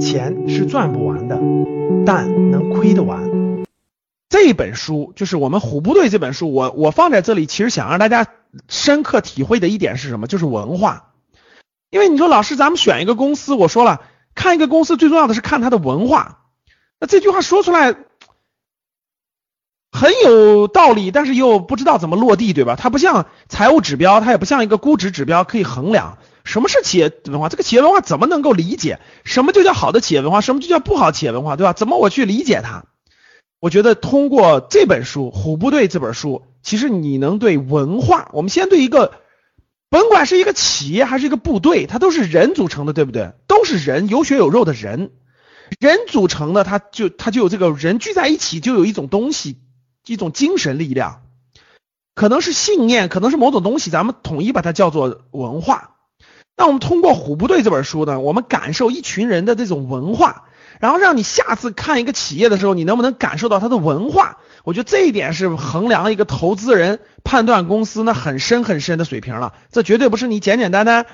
钱是赚不完的，但能亏得完。这本书就是我们虎部队这本书，我我放在这里，其实想让大家深刻体会的一点是什么？就是文化。因为你说老师，咱们选一个公司，我说了，看一个公司最重要的是看它的文化。那这句话说出来很有道理，但是又不知道怎么落地，对吧？它不像财务指标，它也不像一个估值指标可以衡量。什么是企业文化？这个企业文化怎么能够理解？什么就叫好的企业文化？什么就叫不好企业文化？对吧？怎么我去理解它？我觉得通过这本书《虎部队》这本书，其实你能对文化，我们先对一个，甭管是一个企业还是一个部队，它都是人组成的，对不对？都是人，有血有肉的人，人组成的，它就它就有这个人聚在一起，就有一种东西，一种精神力量，可能是信念，可能是某种东西，咱们统一把它叫做文化。那我们通过《虎部队》这本书呢，我们感受一群人的这种文化，然后让你下次看一个企业的时候，你能不能感受到它的文化？我觉得这一点是衡量一个投资人判断公司那很深很深的水平了。这绝对不是你简简单单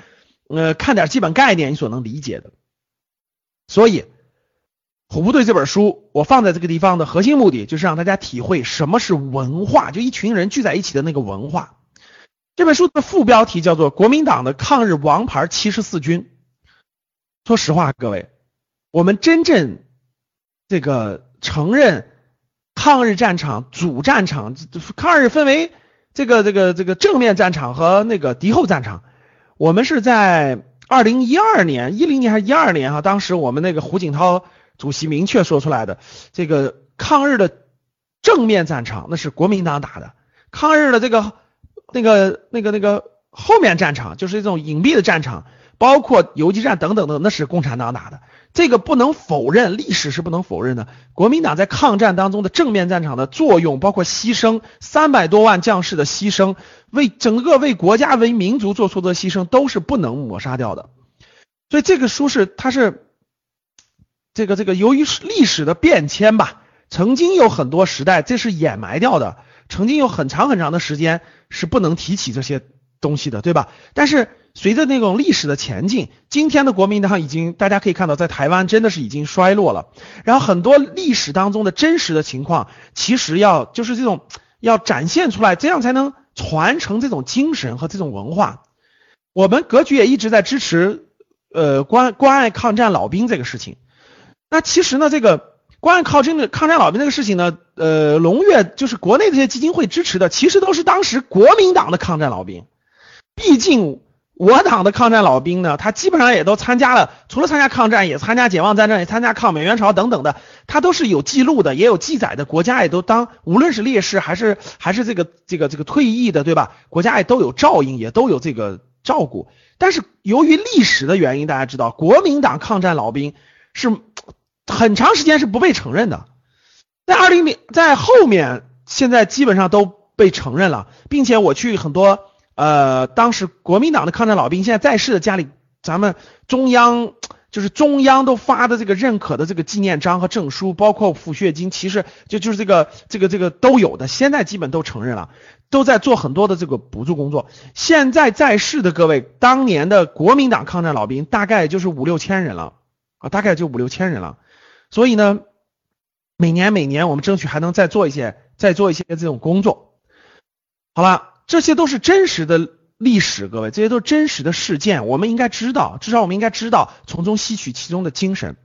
呃看点基本概念你所能理解的。所以，《虎部队》这本书我放在这个地方的核心目的，就是让大家体会什么是文化，就一群人聚在一起的那个文化。这本书的副标题叫做《国民党的抗日王牌七十四军》。说实话，各位，我们真正这个承认抗日战场主战场，抗日分为这个这个这个正面战场和那个敌后战场。我们是在二零一二年、一零年还是一二年哈？当时我们那个胡锦涛主席明确说出来的，这个抗日的正面战场那是国民党打的，抗日的这个。那个、那个、那个后面战场就是这种隐蔽的战场，包括游击战等等的，那是共产党打的。这个不能否认，历史是不能否认的。国民党在抗战当中的正面战场的作用，包括牺牲三百多万将士的牺牲，为整个为国家为民族做出的牺牲，都是不能抹杀掉的。所以这个书是它是这个这个由于历史的变迁吧，曾经有很多时代这是掩埋掉的。曾经有很长很长的时间是不能提起这些东西的，对吧？但是随着那种历史的前进，今天的国民党已经大家可以看到，在台湾真的是已经衰落了。然后很多历史当中的真实的情况，其实要就是这种要展现出来，这样才能传承这种精神和这种文化。我们格局也一直在支持呃关关爱抗战老兵这个事情。那其实呢，这个。关于抗战的抗战老兵这个事情呢，呃，龙跃就是国内这些基金会支持的，其实都是当时国民党的抗战老兵。毕竟我党的抗战老兵呢，他基本上也都参加了，除了参加抗战，也参加解放战争，也参加抗美援朝等等的，他都是有记录的，也有记载的。国家也都当，无论是烈士还是还是这个这个这个退役的，对吧？国家也都有照应，也都有这个照顾。但是由于历史的原因，大家知道，国民党抗战老兵是。很长时间是不被承认的，在二零零在后面，现在基本上都被承认了，并且我去很多呃当时国民党的抗战老兵现在在世的家里，咱们中央就是中央都发的这个认可的这个纪念章和证书，包括抚恤金，其实就就是这个这个这个都有的，现在基本都承认了，都在做很多的这个补助工作。现在在世的各位，当年的国民党抗战老兵大概就是五六千人了啊，大概就五六千人了。所以呢，每年每年我们争取还能再做一些，再做一些这种工作。好了，这些都是真实的历史，各位，这些都是真实的事件，我们应该知道，至少我们应该知道，从中吸取其中的精神。